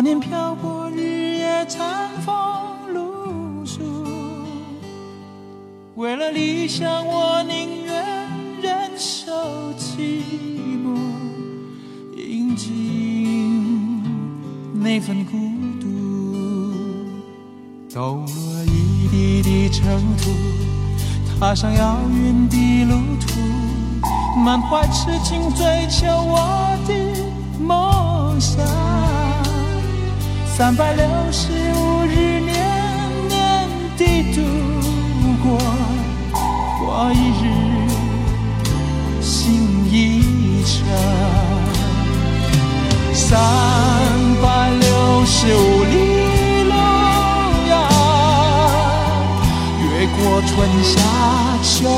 多年漂泊，日夜餐风露宿。为了理想，我宁愿忍受寂寞，饮尽那份孤独，抖落一地的尘土，踏上遥远的路途，满怀痴情追求我三百六十五日，年年的度过。过一日，心一程。三百六十五里路呀，越过春夏秋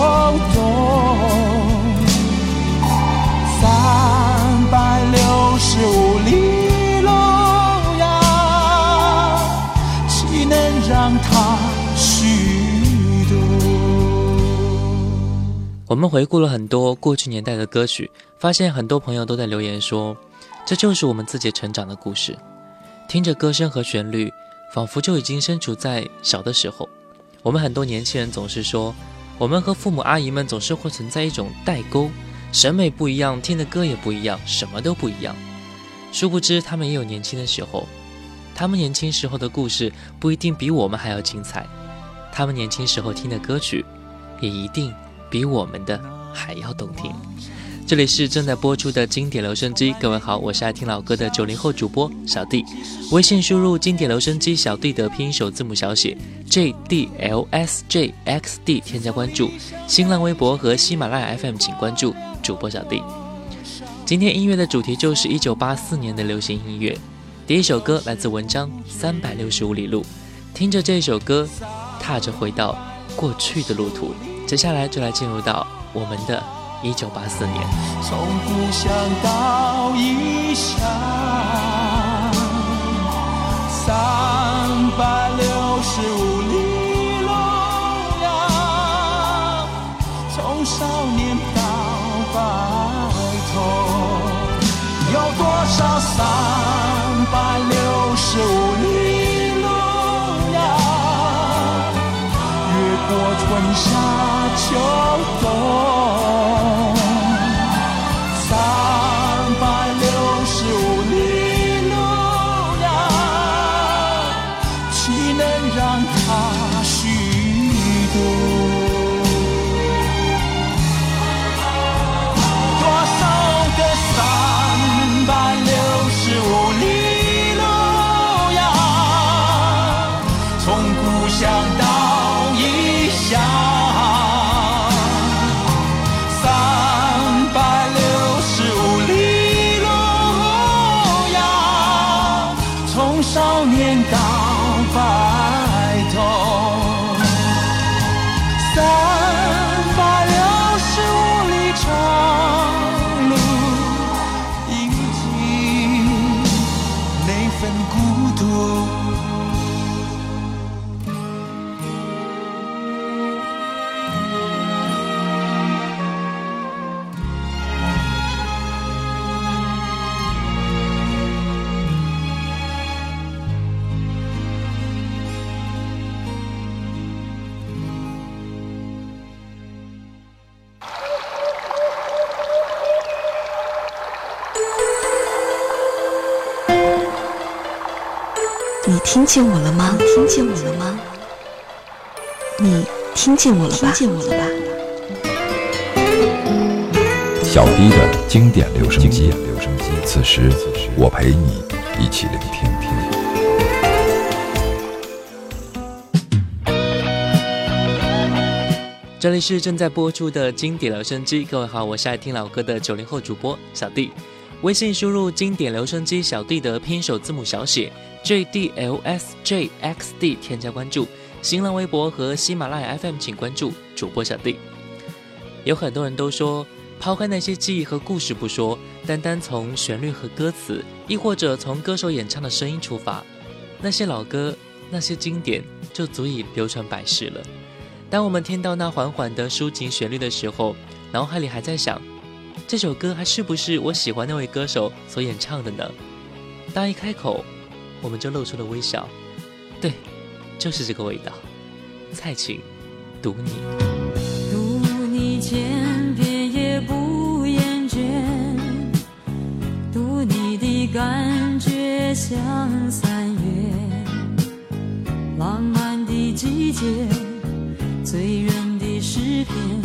我们回顾了很多过去年代的歌曲，发现很多朋友都在留言说，这就是我们自己成长的故事。听着歌声和旋律，仿佛就已经身处在小的时候。我们很多年轻人总是说，我们和父母阿姨们总是会存在一种代沟，审美不一样，听的歌也不一样，什么都不一样。殊不知，他们也有年轻的时候，他们年轻时候的故事不一定比我们还要精彩，他们年轻时候听的歌曲，也一定。比我们的还要动听。这里是正在播出的经典留声机，各位好，我是爱听老歌的九零后主播小弟。微信输入“经典留声机小弟”的拼音首字母小写 J D L S J X D，添加关注。新浪微博和喜马拉雅 FM 请关注主播小弟。今天音乐的主题就是一九八四年的流行音乐。第一首歌来自文章《三百六十五里路》，听着这首歌，踏着回到过去的路途。接下来就来进入到我们的一九八四年。从故乡到异乡，三百六十五里路呀，从少年到白头，有多少三百六十五春夏秋冬。side 听见我了吗？听见我了吗？你听见我了吧？听见我了吧？小迪的经典留声机，此时我陪你一起聆听。这里是正在播出的经典留声机，各位好，我是爱听老歌的九零后主播小弟。微信输入“经典留声机小弟”的拼音首字母小写。J D L S J X D 添加关注，新浪微博和喜马拉雅 FM 请关注主播小弟。有很多人都说，抛开那些记忆和故事不说，单单从旋律和歌词，亦或者从歌手演唱的声音出发，那些老歌、那些经典就足以流传百世了。当我们听到那缓缓的抒情旋律的时候，脑海里还在想，这首歌还是不是我喜欢那位歌手所演唱的呢？当一开口，我们就露出了微笑。对，就是这个味道。蔡琴，读你，读你千遍也不厌倦，读你的感觉像三月，浪漫的季节，醉人的诗篇。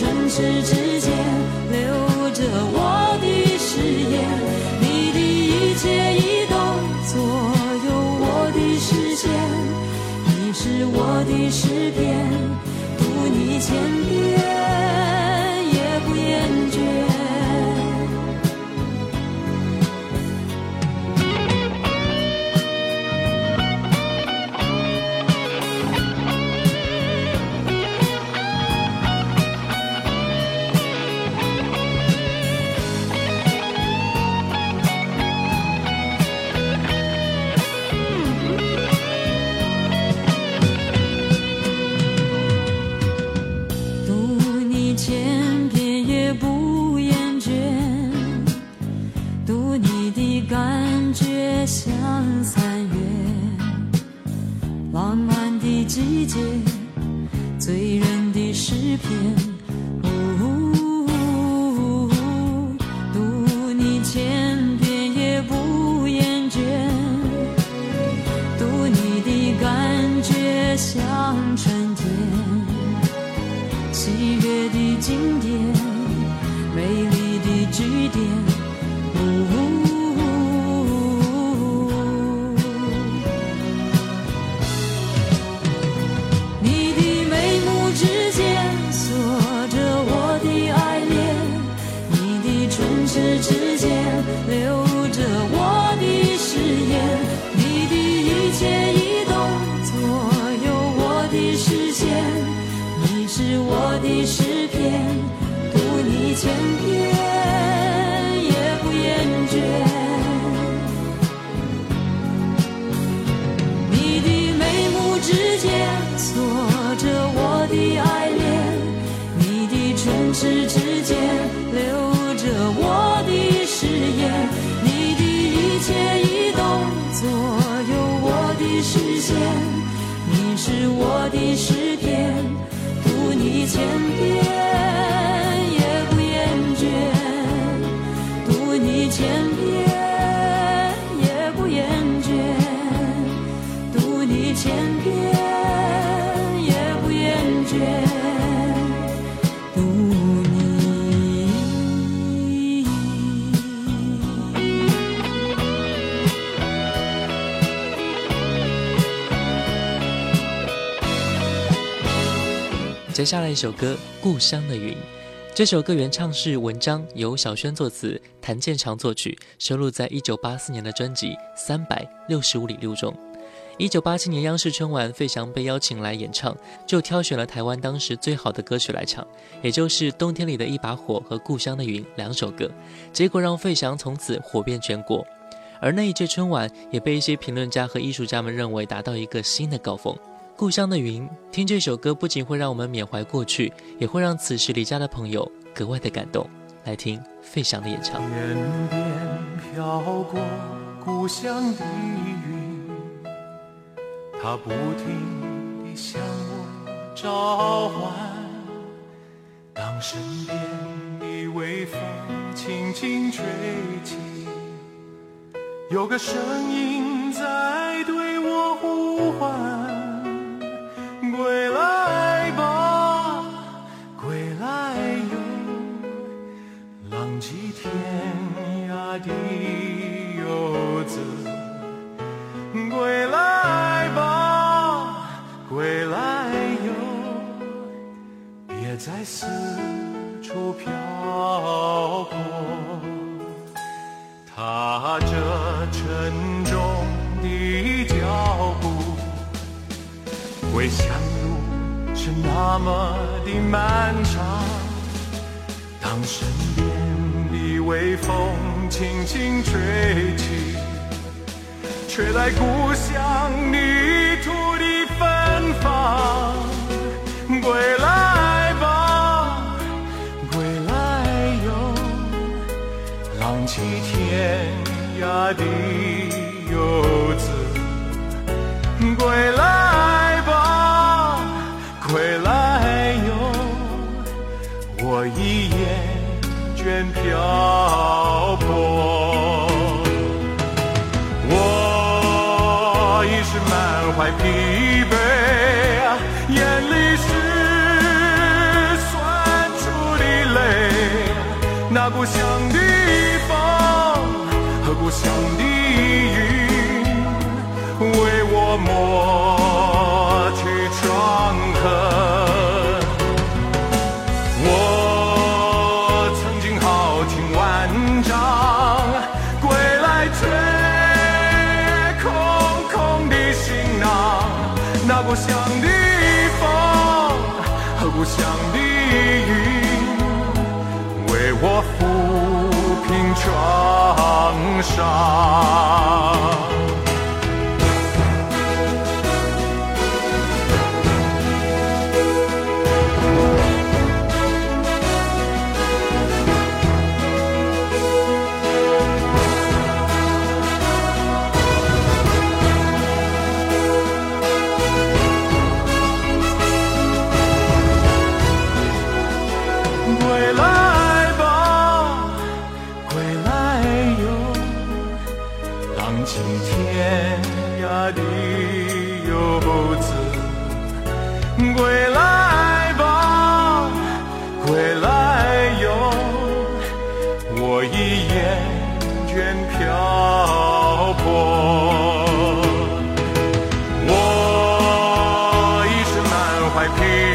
唇齿之间留着我的誓言你的一切移动左右我的视线你是我的诗篇读你千遍几点？呜、接下来一首歌《故乡的云》，这首歌原唱是文章，由小轩作词，谭健常作曲，收录在一九八四年的专辑《三百六十五里路》中。一九八七年央视春晚，费翔被邀请来演唱，就挑选了台湾当时最好的歌曲来唱，也就是《冬天里的一把火》和《故乡的云》两首歌。结果让费翔从此火遍全国，而那一届春晚也被一些评论家和艺术家们认为达到一个新的高峰。故乡的云，听这首歌不仅会让我们缅怀过去，也会让此时离家的朋友格外的感动。来听费翔的演唱。天边飘过故乡的云，它不停地向我召唤。当身边的微风轻轻吹起，有个声音在对我呼唤。归来吧，归来哟，浪迹天涯的为我抹去创痕。我曾经豪情万丈，归来却空空的行囊。那故乡的风和故乡的云。为我抚平创伤。一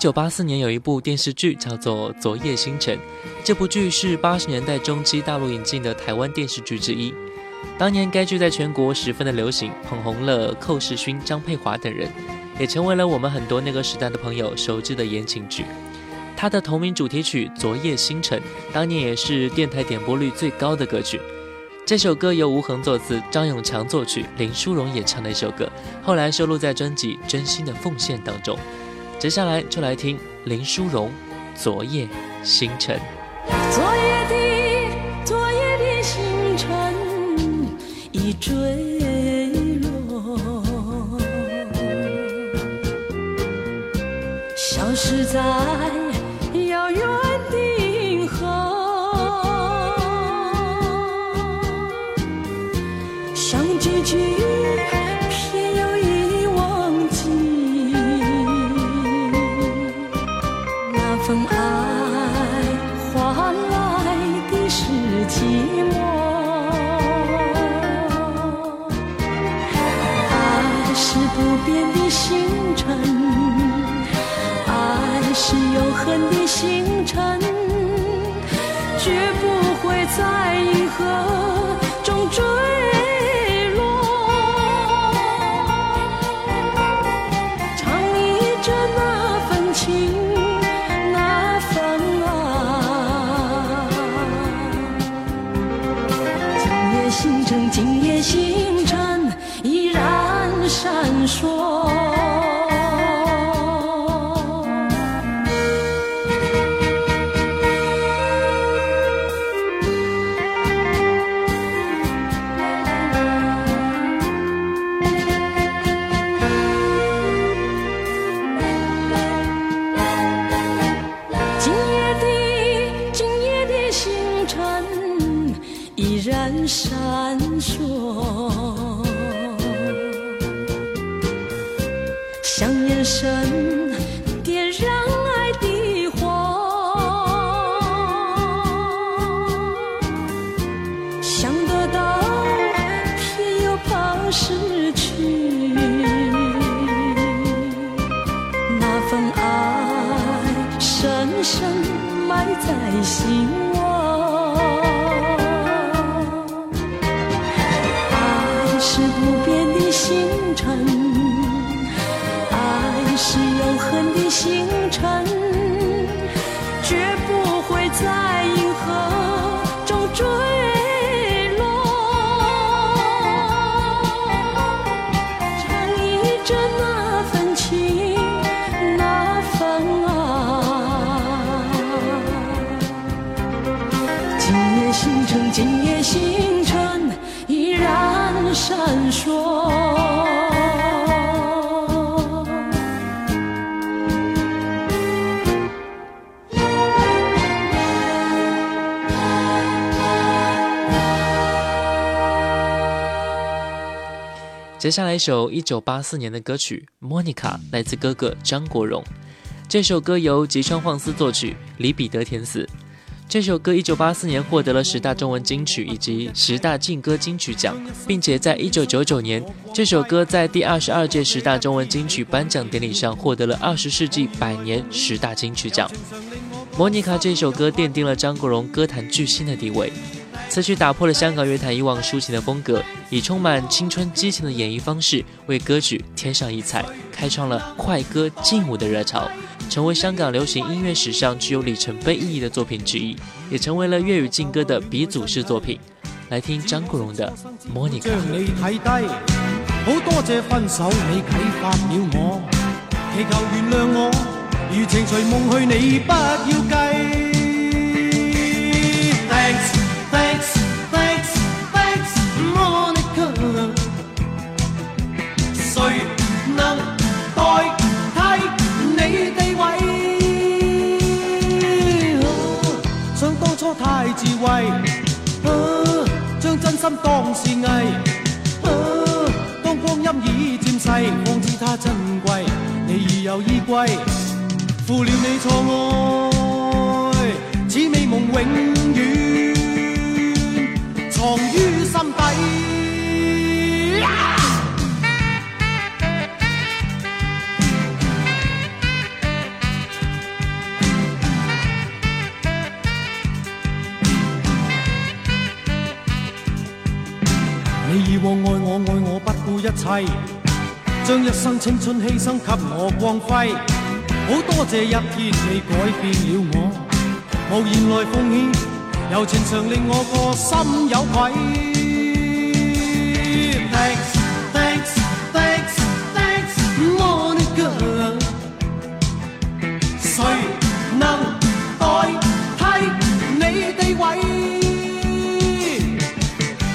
九八四年有一部电视剧叫做《昨夜星辰》，这部剧是八十年代中期大陆引进的台湾电视剧之一。当年该剧在全国十分的流行，捧红了寇世勋、张佩华等人，也成为了我们很多那个时代的朋友熟知的言情剧。它的同名主题曲《昨夜星辰》当年也是电台点播率最高的歌曲。这首歌由吴恒作词，张永强作曲，林淑荣演唱的一首歌，后来收录在专辑《真心的奉献》当中。接下来就来听林淑荣《昨夜星辰》。昨夜的昨夜的星辰已坠落，消失在星辰，爱是永恒的星辰，绝不会在银河中坠落。唱一着那份情，那份爱。今夜星辰，今夜星辰依然闪烁。接下来一首一九八四年的歌曲《Monica》，来自哥哥张国荣。这首歌由吉川晃司作曲，李彼得填词。这首歌一九八四年获得了十大中文金曲以及十大劲歌金曲奖，并且在一九九九年，这首歌在第二十二届十大中文金曲颁奖典礼上获得了二十世纪百年十大金曲奖。《莫妮卡》这首歌奠定了张国荣歌坛巨星的地位。此曲打破了香港乐坛以往抒情的风格，以充满青春激情的演绎方式为歌曲添上一彩，开创了快歌劲舞的热潮，成为香港流行音乐史上具有里程碑意义的作品之一，也成为了粤语劲歌的鼻祖式作品。来听張國榮的《Monica》。好多謝分手你啟發了我，祈求原諒我，如情隨夢去，你不要当是艺，啊當光阴已渐逝，方知它珍贵。你已有依归，负了你错爱，此美梦永远藏于心底。一切，将一生青春牺牲给我光辉。好多谢一天你改变了我，无言来奉献，柔情常令我个心有愧。Thanks, thanks, thanks, thanks, Monica。谁能代替你地位？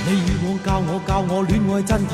你以往教我教我恋爱真谛，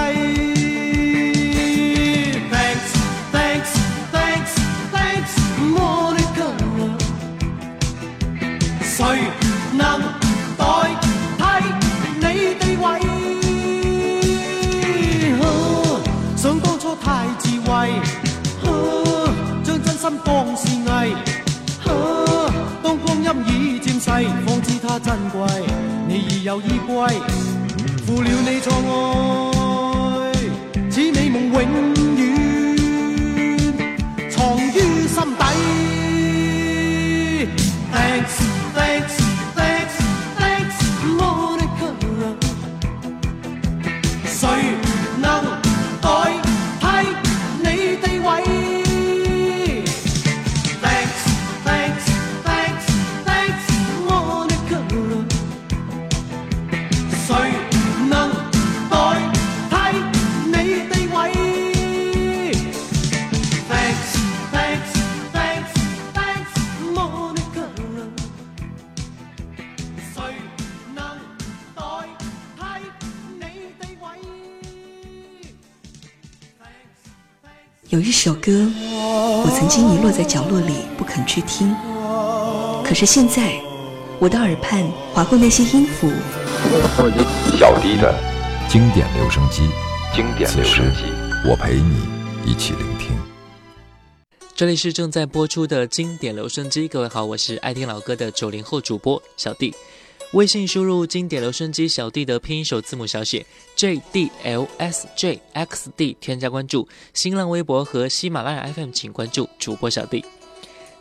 方知它珍贵。你已有依归，负了你错爱，此美梦永远藏于心底。首歌，我曾经遗落在角落里不肯去听，可是现在，我的耳畔划过那些音符，小迪的经典留声机，经典留声机，我陪你一起聆听。这里是正在播出的经典留声机，各位好，我是爱听老歌的九零后主播小弟。微信输入“经典留声机小弟”的拼音首字母小写 J D L S J X D，添加关注。新浪微博和喜马拉雅 FM 请关注主播小弟。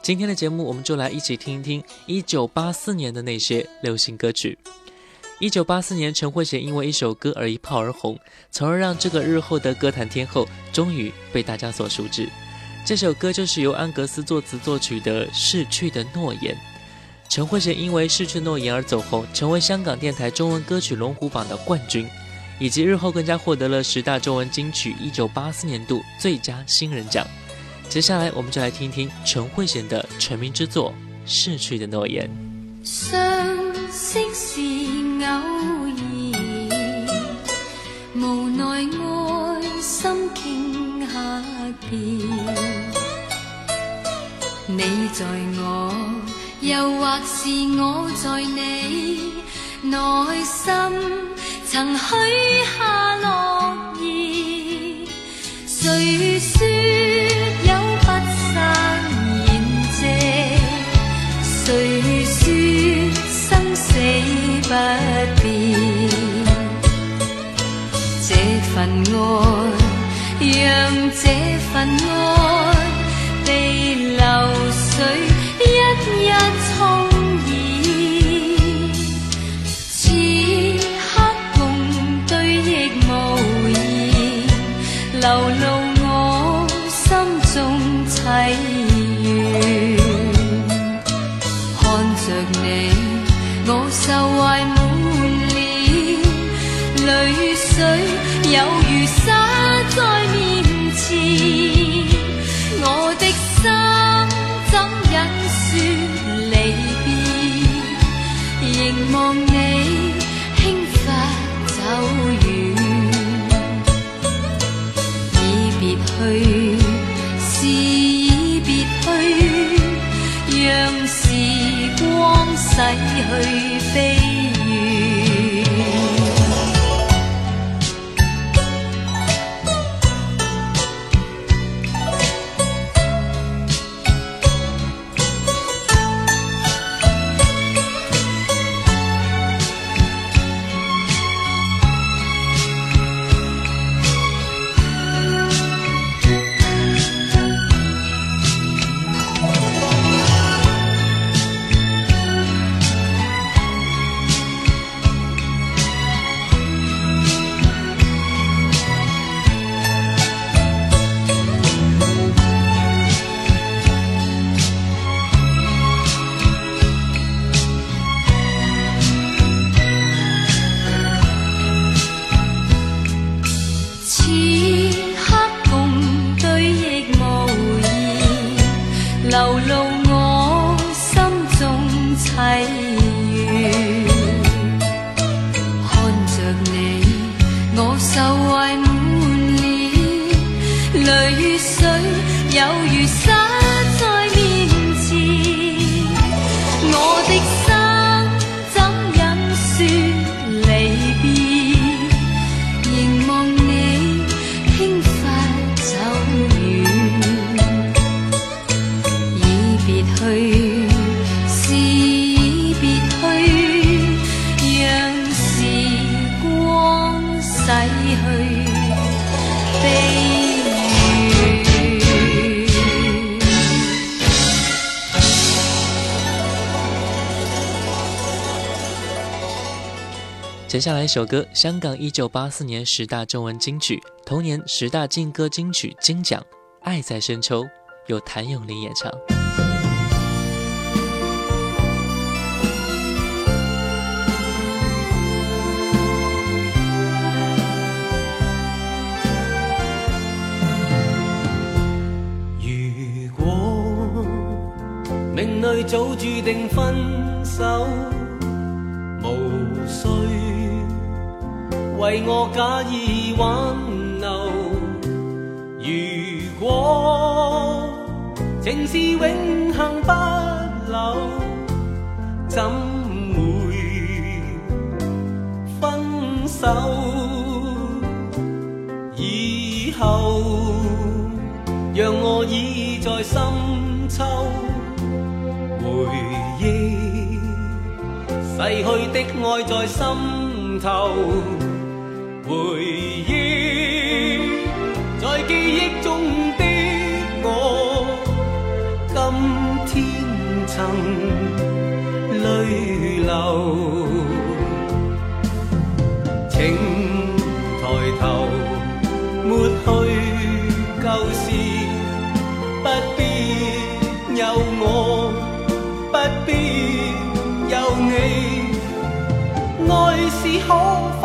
今天的节目，我们就来一起听一听一九八四年的那些流行歌曲。一九八四年，陈慧娴因为一首歌而一炮而红，从而让这个日后的歌坛天后终于被大家所熟知。这首歌就是由安格斯作词作曲的《逝去的诺言》。陈慧娴因为《逝去诺言》而走红，成为香港电台中文歌曲龙虎榜的冠军，以及日后更加获得了十大中文金曲一九八四年度最佳新人奖。接下来，我们就来听听陈慧娴的成名之作《逝去的诺言》。相识是偶然，无奈爱心倾下变。你在我，又或是我在你内心，曾许下诺言。谁说有不散筵席？谁说生死不变？这份爱，让这份爱被流水一重演此刻共对亦无言。流露我心中凄怨看着你我愁怀下来一首歌，香港一九八四年十大中文金曲，同年十大劲歌金曲金奖，《爱在深秋》，由谭咏麟演唱。如果命里早注定分手，为我假意挽留，如果情是永恒不朽，怎会分手？以后让我倚在深秋，回忆逝去的爱在心头。回忆在记忆中的我，今天曾泪流。请抬头，抹去旧事，不必有我，不必有你。爱是可发？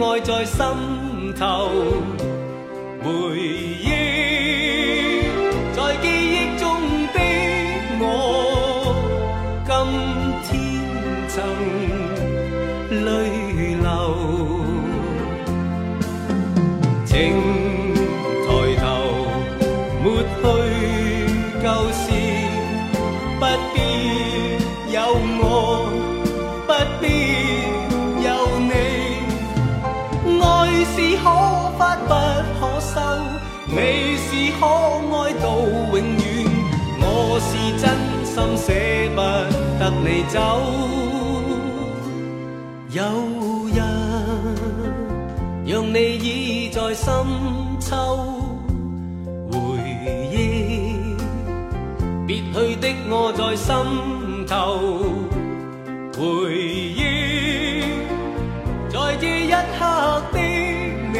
爱在心头，回忆在记忆中的我，今天曾泪你走。有人让你倚在深秋，回忆别去的我在心头，回忆在这一刻的你。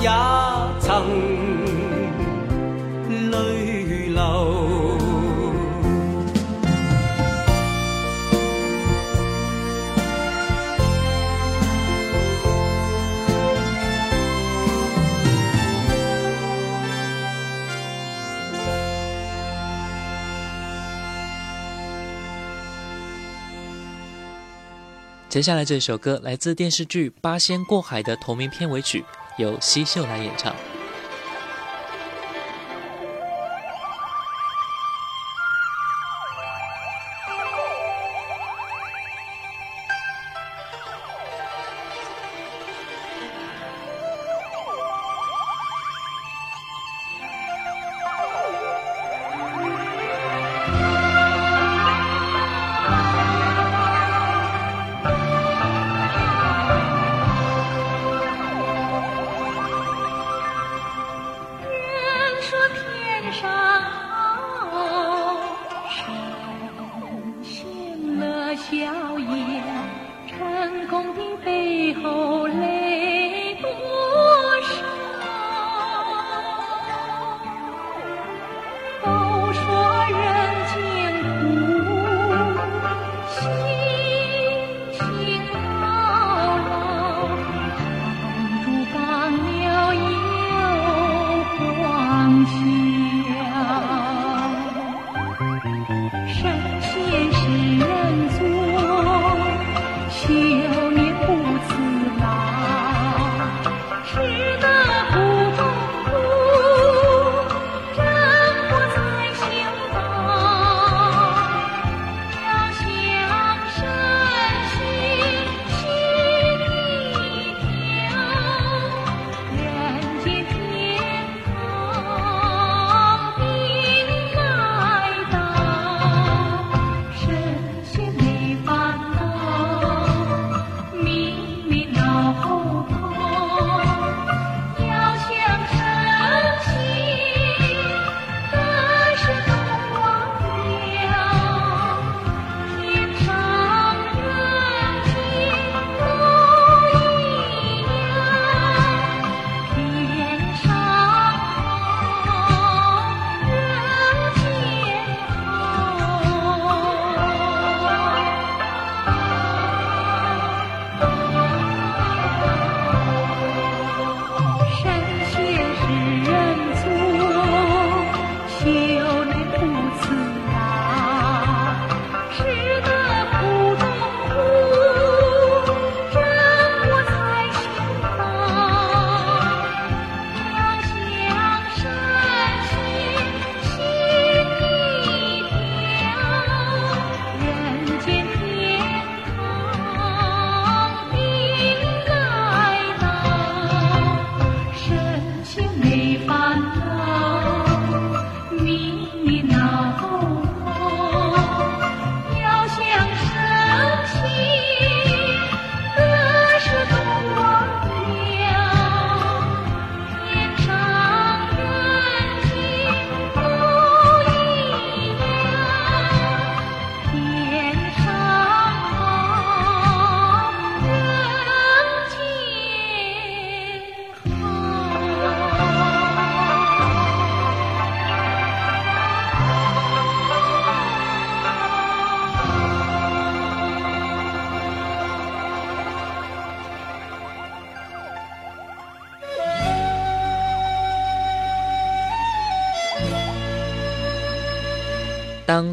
也曾接下来这首歌来自电视剧《八仙过海》的同名片尾曲。由奚秀来演唱。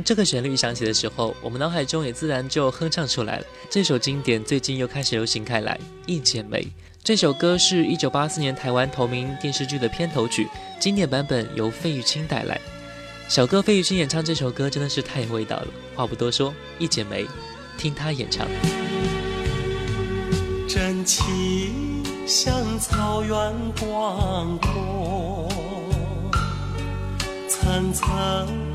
这个旋律响起的时候，我们脑海中也自然就哼唱出来了。这首经典最近又开始流行开来，《一剪梅》这首歌是一九八四年台湾同名电视剧的片头曲，经典版本由费玉清带来。小哥费玉清演唱这首歌真的是太有味道了。话不多说，《一剪梅》，听他演唱。真情像草原广阔，层层。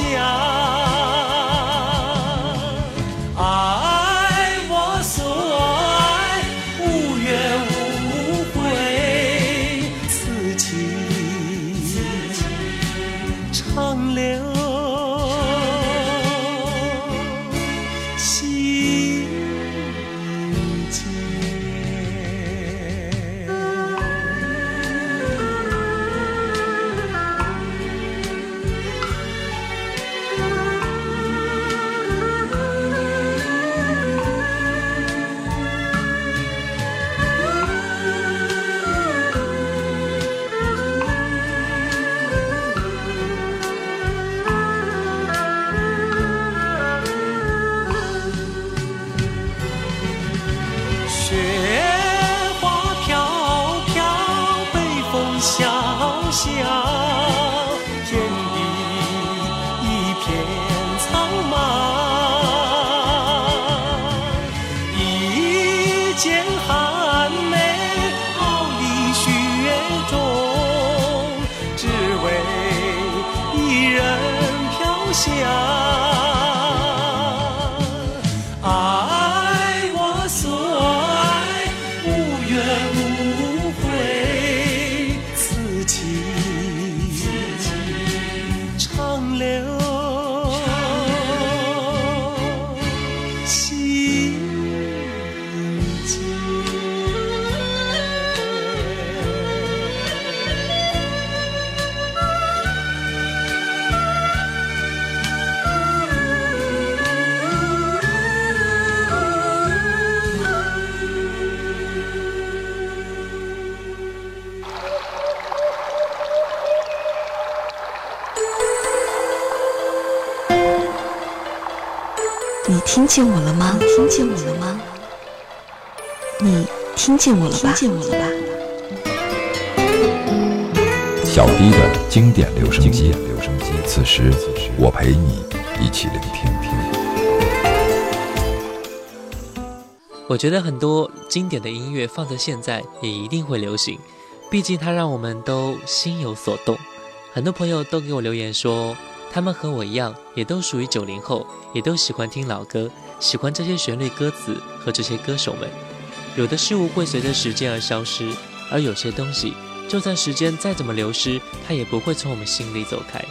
听见我了吗？听见我了吗？你听见我了吧？听见我了吧？小 B 的经典留声机，此时我陪你一起聆听。我觉得很多经典的音乐放在现在也一定会流行，毕竟它让我们都心有所动。很多朋友都给我留言说。他们和我一样，也都属于九零后，也都喜欢听老歌，喜欢这些旋律、歌词和这些歌手们。有的事物会随着时间而消失，而有些东西，就算时间再怎么流失，它也不会从我们心里走开。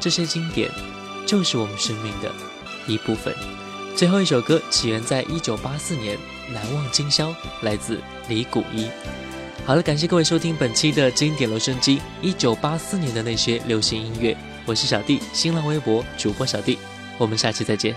这些经典，就是我们生命的一部分。最后一首歌起源在一九八四年，《难忘今宵》，来自李谷一。好了，感谢各位收听本期的经典留声机，一九八四年的那些流行音乐。我是小弟，新浪微博主播小弟，我们下期再见。